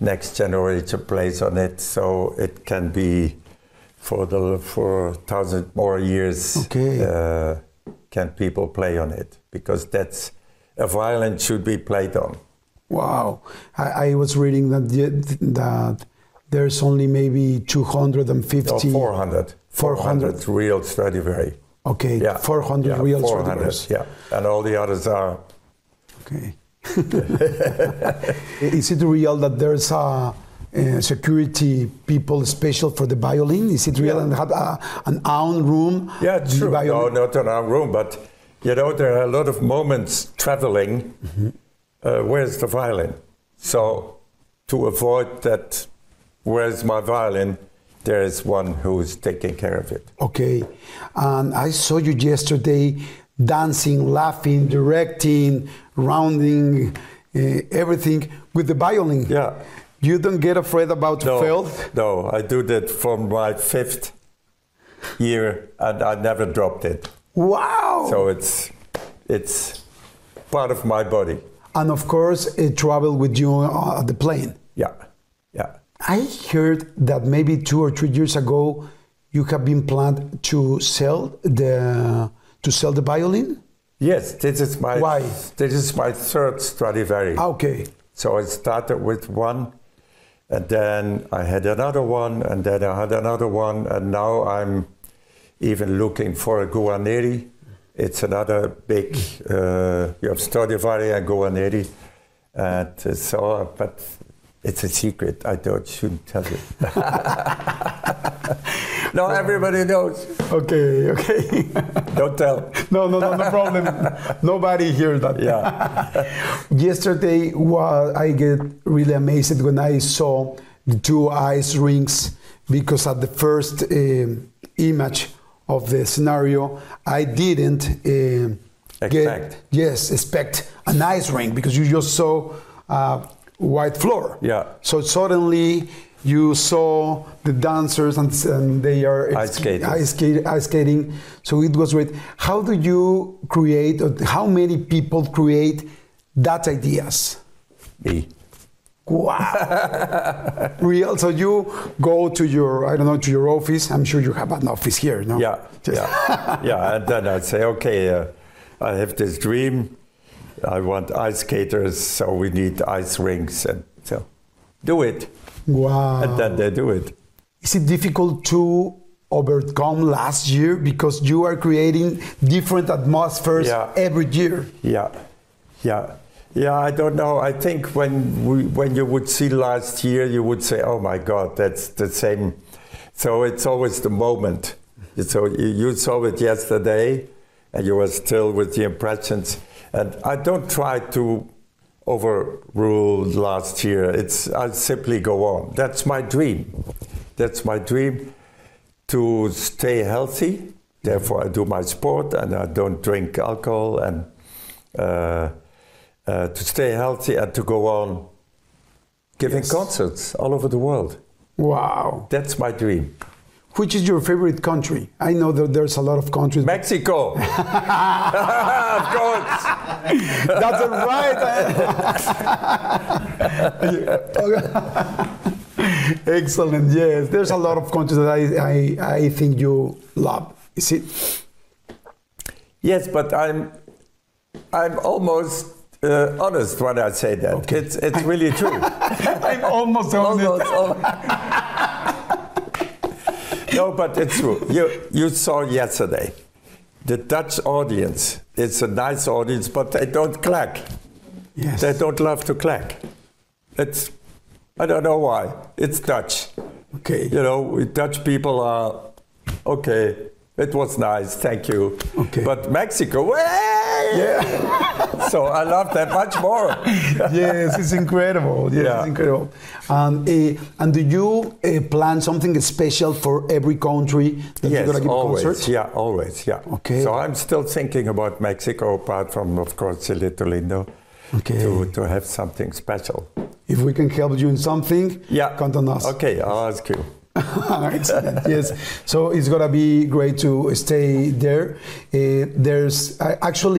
B: next generation plays on it. So it can be for the for thousand more years.
A: Okay.
B: Uh, can people play on it? Because that's a violin should be played on.
A: Wow. I, I was reading that, the- that there's only maybe 250.
B: No, 400.
A: 400.
B: real Stradivari.
A: Okay,
B: Yeah.
A: 400
B: yeah,
A: real
B: 400,
A: Stradivarius.
B: Yeah, and all the others are.
A: Okay. [laughs] is it real that there's a, uh security people special for the violin? Is it real
B: Yeah.
A: and have a, an own room?
B: Yeah, true. No, not an own room, but you know there are a lot of moments traveling. Uh, where's the violin? So to avoid that, where's my violin? There is one who's taking care of it.
A: Okay. And I saw you yesterday dancing, laughing, directing, rounding, uh, everything with the violin.
B: Yeah.
A: You don't get afraid about
B: No,
A: fail?
B: no, I do that from my fifth year, and I never dropped it.
A: Wow.
B: So it's it's part of my body.
A: and of course, it traveled with you on the plane.
B: Yeah, yeah.
A: I heard that maybe two or three years ago you have been planned to sell the to sell the violin.
B: Yes, this is my
A: Why?
B: this is my third Stradivari.
A: Okay.
B: So I started with one, and then I had another one, and then I had another one, and now I'm even looking for a Guarneri. It's another big. Uh, you have Stradivari and Guarneri, and uh, so but it's a secret. I don't shouldn't tell you. [laughs] no, everybody knows.
A: Okay. Okay. [laughs]
B: Don't tell.
A: no, no, no, no problem. Nobody hears that.
B: Yeah. [laughs]
A: Yesterday, well, I get really amazed when I saw the two ice rings because at the first um image of the scenario, I didn't um
B: Expect.
A: get yes expect an ice ring because you just saw uh, white floor.
B: Yeah.
A: So suddenly you saw the dancers and, and they are
B: Ice skaters.
A: ice, skate, ice skating. So it was great. How do you create? Or how many people create that ideas?
B: Me.
A: Wow. [laughs] Real. So you go to your, I don't know, to your office. I'm sure you have an office here, no?
B: Yeah,
A: Just-
B: yeah, [laughs] yeah. And then I'd say, okay, uh, I have this dream. I want ice skaters, so we need ice rinks, and so do it.
A: Wow.
B: And then they do it.
A: Is it difficult to overcome last year because you are creating different atmospheres
B: Yeah.
A: every year?
B: Yeah, yeah, yeah. I don't know. I think when we, when you would see last year, you would say, "Oh my God, that's the same." So it's always the moment. So you, you saw it yesterday, and you were still with the impressions. And I don't try to overrule last year. It's I simply go on. That's my dream. That's my dream to stay healthy. Therefore, I do my sport and I don't drink alcohol and uh, uh, to stay healthy and to go on giving
A: Yes.
B: concerts all over the world.
A: Wow.
B: That's my dream.
A: Which is your favorite country? I know that there's a lot of countries.
B: Mexico, [laughs] of course.
A: That's right. [laughs] Excellent. Yes, there's a lot of countries that I, I, I think you love. Is it?
B: Yes, but I'm I'm almost uh, honest when I say that. Okay. It's it's really true. [laughs]
A: I'm almost honest.
B: Almost, almost. No, but it's true. You you saw yesterday. The Dutch audience, it's a nice audience, but they don't clap.
A: Yes.
B: They don't love to clap. It's I don't know why. It's Dutch.
A: Okay.
B: You know, we Dutch people are okay. It was nice, thank you.
A: Okay.
B: But Mexico, way!
A: Yeah.
B: so I love that much more.
A: yes, it's incredible. Yes,
B: Yeah.
A: it's incredible. Um, eh, and do you uh, plan something special for every country that you're going to give
B: always.
A: concerts?
B: Yeah, always. Yeah.
A: Okay.
B: So I'm still thinking about Mexico, apart from, of course, Cielito Lindo,
A: Okay.
B: to, to have something special.
A: If we can help you in something,
B: Yeah.
A: count on us.
B: Okay, I'll ask you. [laughs]
A: Yes. So it's gonna be great to stay there. Uh, there's uh, actually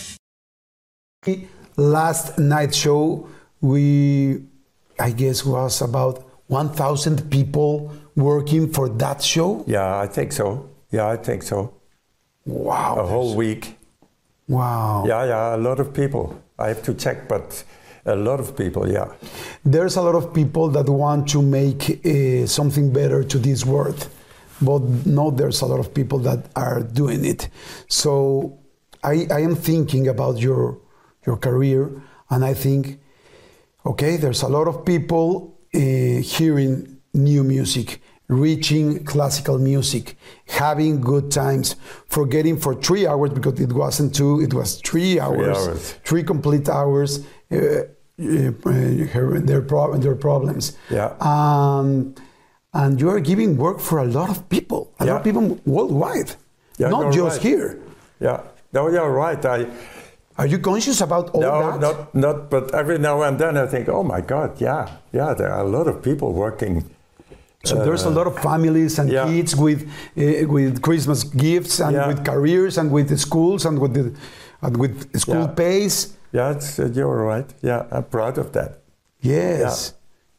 A: Last night show we I guess was about 1,000 people working for that show.
B: Yeah, I think so. Yeah, I think so.
A: Wow.
B: A whole week.
A: Wow.
B: Yeah, yeah, a lot of people. I have to check, but A lot of people, yeah.
A: There's a lot of people that want to make uh, something better to this world, but no, there's a lot of people that are doing it. So I, I am thinking about your your career, and I think, okay, there's a lot of people uh, hearing new music, reaching classical music, having good times, forgetting for three hours because it wasn't two, it was three hours,
B: hours.
A: three complete hours. Uh, uh, their, pro- their problems.
B: Yeah.
A: Um, and you are giving work for a lot of people, a lot of people worldwide,
B: Yeah,
A: not just
B: right.
A: here.
B: Yeah. No, you're right. I
A: Are you conscious about all
B: no,
A: that?
B: not not. But every now and then I think, oh my God, yeah, yeah. There are a lot of people working.
A: So there's a lot of families and
B: yeah.
A: kids with uh, with Christmas gifts and
B: Yeah.
A: with careers and with the schools and with the and with school
B: Yeah.
A: pays.
B: Yeah, it's, uh, you're right. Yeah, I'm proud of that.
A: Yes,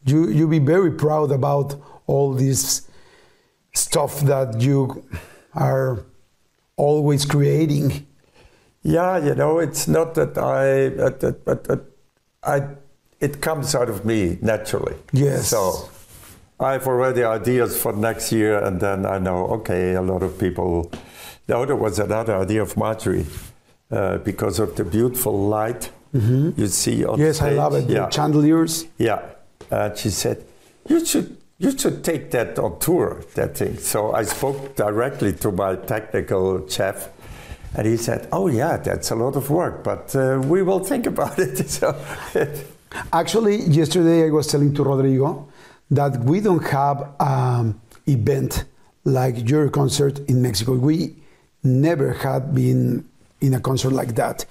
A: you you be very proud about all this stuff that you are always creating.
B: Yeah, you know, it's not that I, that, but uh, I, it comes out of me naturally.
A: Yes.
B: So I've already ideas for next year, and then I know, okay, a lot of people. No, there was another idea of Marjorie uh, because of the beautiful light you see on
A: Mm-hmm. Yes, I love it.
B: Yeah.
A: The chandeliers.
B: Yeah, and she said, "You should, you should take that on tour, that thing." So I spoke directly to my technical chef, and he said, "Oh yeah, that's a lot of work, but uh, we will think about it." [laughs] So,
A: Actually, yesterday I was telling to Rodrigo that we don't have an event like your concert in Mexico. We never had been in a concert like that.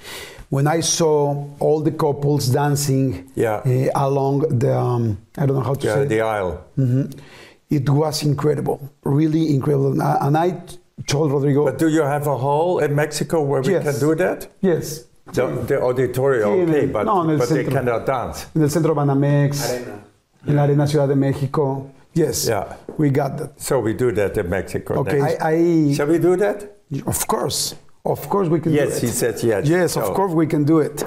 A: When I saw all the couples dancing
B: Yeah.
A: eh, along the, um, I don't know how to
B: yeah,
A: say
B: the
A: it.
B: aisle.
A: Mhm. It was incredible, really incredible. And I told Rodrigo,
B: But do you have a hall in Mexico where we
A: Yes.
B: can do that?
A: yes,
B: The, the auditorium,
A: Sí,
B: okay,
A: el-
B: but,
A: no, en el
B: but they
A: centro.
B: cannot dance.
A: en el centro Banamex, en la Arena Ciudad de México. Yes,
B: Yeah.
A: we got that.
B: So we do that in Mexico.
A: Okay,
B: next.
A: I, I
B: Shall we do that?
A: Of course, of course we can do
B: Yes, he said yes.
A: Yes, of course we can do it.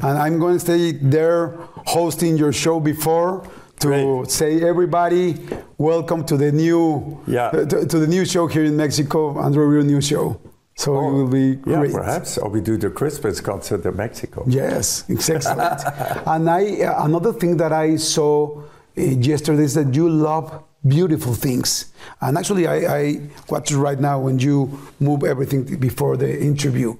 A: And I'm going to stay there hosting your show before to say everybody welcome to the new
B: Yeah.
A: uh, to, to the new show here in Mexico, Andre Rieu New Show. So it will be
B: Oh, Yeah,
A: great.
B: perhaps. Or we do the Christmas concert in Mexico.
A: Yes, it's [laughs] excellent. and I uh, another thing that I saw uh, yesterday is that you love beautiful things. And actually, I, I watch right now when you move everything before the interview.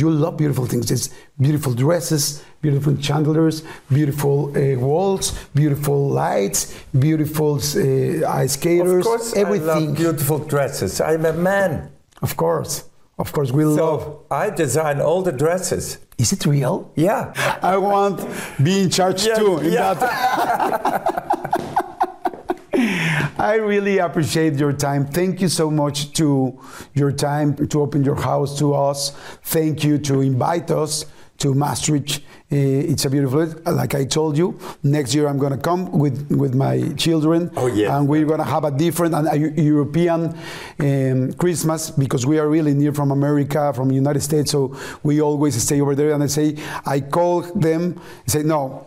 A: You love beautiful things. It's beautiful dresses, beautiful chandeliers, beautiful uh, walls, beautiful lights, beautiful uh, ice skaters.
B: Of course, I
A: everything.
B: love beautiful dresses. I'm a man.
A: of course, of course, we love.
B: So I design all the dresses.
A: Is it real?
B: Yeah.
A: I want be in charge
B: Yes,
A: too. In
B: yeah.
A: that. [laughs] I really appreciate your time. Thank you so much to your time to open your house to us. Thank you to invite us to Maastricht. Uh, it's a beautiful. Like I told you, next year I'm going to come with with my children.
B: Oh, yes.
A: And we're going to have a different and a European um, Christmas because we are really near from America, from the United States. So we always stay over there. And I say, I call them, say, no,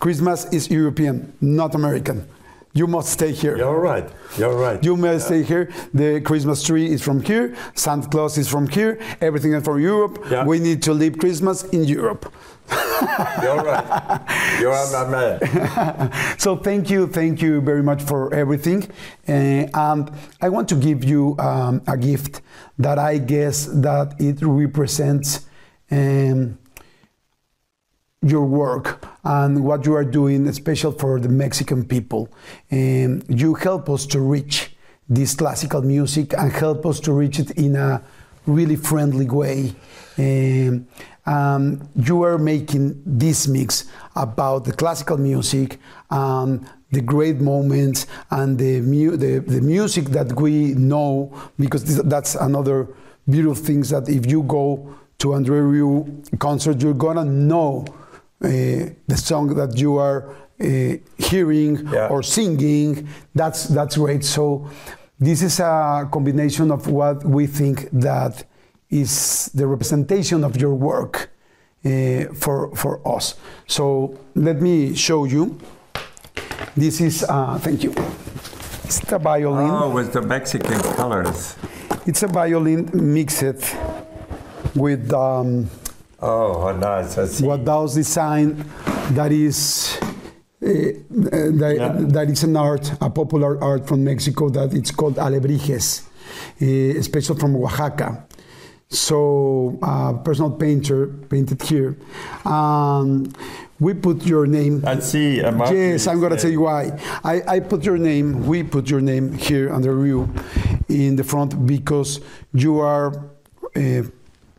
A: Christmas is European, not American. You must stay here.
B: You're right. You're right.
A: You must stay here. The Christmas tree is from here. Santa Claus is from here. Everything is from Europe.
B: Yeah.
A: We need to live Christmas in Europe. [laughs]
B: You're right. You're my man. [laughs]
A: so thank you, thank you very much for everything. Uh, and I want to give you um, a gift that I guess that it represents um, your work and what you are doing, especially for the Mexican people. Um, you help us to reach this classical music and help us to reach it in a really friendly way. Um, um, you are making this mix about the classical music and the great moments and the, mu- the, the music that we know, because this, that's another beautiful things that if you go to Andre Rieu concert, you're gonna know the song that you are uh, hearing
B: Yeah.
A: or singing. That's that's great. So this is a combination of what we think that is the representation of your work. uh, for for us. So let me show you. This is uh, thank you. It's a violin.
B: Oh, with the Mexican colors.
A: It's a violin mixed with um,
B: Oh, nice. I see.
A: Guadao's design that is uh, that,
B: Yeah.
A: that is an art, a popular art from Mexico that it's called alebrijes, uh, special from Oaxaca. So, a personal painter painted here. Um, we put your name.
B: I see.
A: Yes, I'm gonna tell you why. I, I put your name, we put your name here under you in the front because you are uh,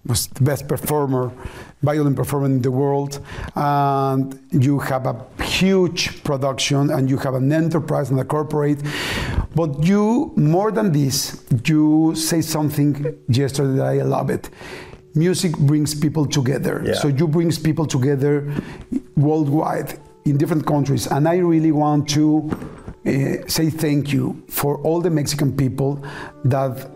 A: was the best performer, violin performer in the world, and you have a huge production and you have an enterprise and a corporate. But you, more than this, you say something yesterday that I love it. Music brings people together.
B: Yeah.
A: So you brings people together worldwide in different countries and i really want to uh, say thank you for all the mexican people that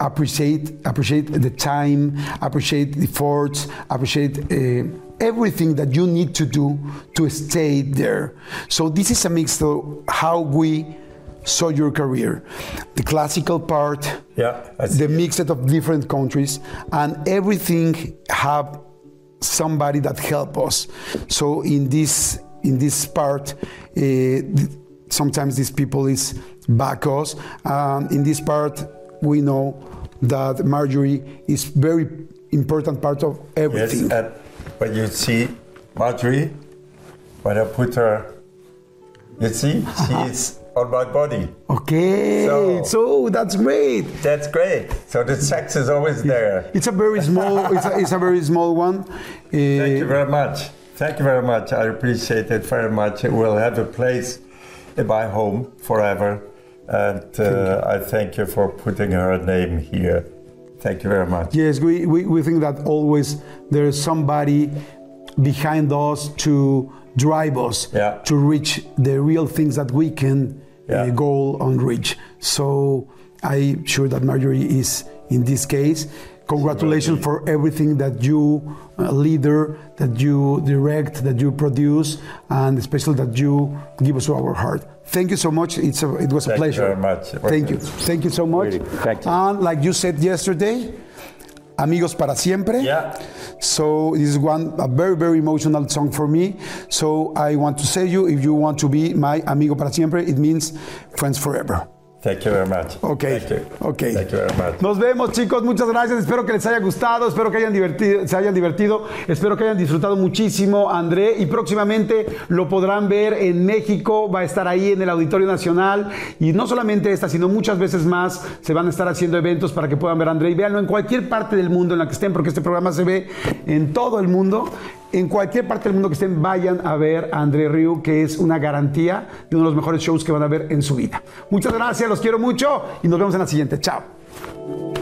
A: appreciate appreciate the time appreciate the efforts appreciate uh, everything that you need to do to stay there. So this is a mix of how we saw your career the classical part
B: Yeah,
A: the mix of different countries and everything have somebody that help us. So in this in this part uh, sometimes these people is back us um, in this part we know that marjorie is very important part of
B: Yes,
A: everything
B: and when you see Marjorie, when I put her, you see, she [laughs] is on my body.
A: okay so,
B: So-
A: that's great
B: That's great. So the sex is always there.
A: it's a very small [laughs] it's a, it's a very small one
B: Thank you
A: Uh,
B: very much. Thank you very much. I appreciate it very much. It will have a place in my home forever. And uh, I thank you for putting her name here. Thank you very much.
A: Yes, we, we, we think that always there is somebody behind us to drive us
B: Yeah.
A: to reach the real things that we can
B: Yeah.
A: uh, go and reach. So I'm sure that Marjorie is in this case. Congratulations for everything that you uh, leader, that you direct, that you produce, and especially that you give us our heart. Thank you so much. It's a, it was a
B: Thank you
A: pleasure.
B: very much.
A: Thank you. Thank you so much.
B: Really, thank you.
A: And like you said yesterday, amigos para siempre.
B: Yeah.
A: So this is one a very very emotional song for me. So I want to say you, if you want to be my amigo para siempre, it means friends forever.
B: Thank you very much.
A: Ok,
B: Thank you.
A: ok.
B: Thank you very much.
A: Nos vemos chicos, muchas gracias, espero que les haya gustado, espero que hayan divertido, se hayan divertido, espero que hayan disfrutado muchísimo André y próximamente lo podrán ver en México, va a estar ahí en el Auditorio Nacional y no solamente esta, sino muchas veces más se van a estar haciendo eventos para que puedan ver a André y véanlo en cualquier parte del mundo en la que estén, porque este programa se ve en todo el mundo. En cualquier parte del mundo que estén, vayan a ver a André Riu, que es una garantía de uno de los mejores shows que van a ver en su vida. Muchas gracias, los quiero mucho y nos vemos en la siguiente. Chao.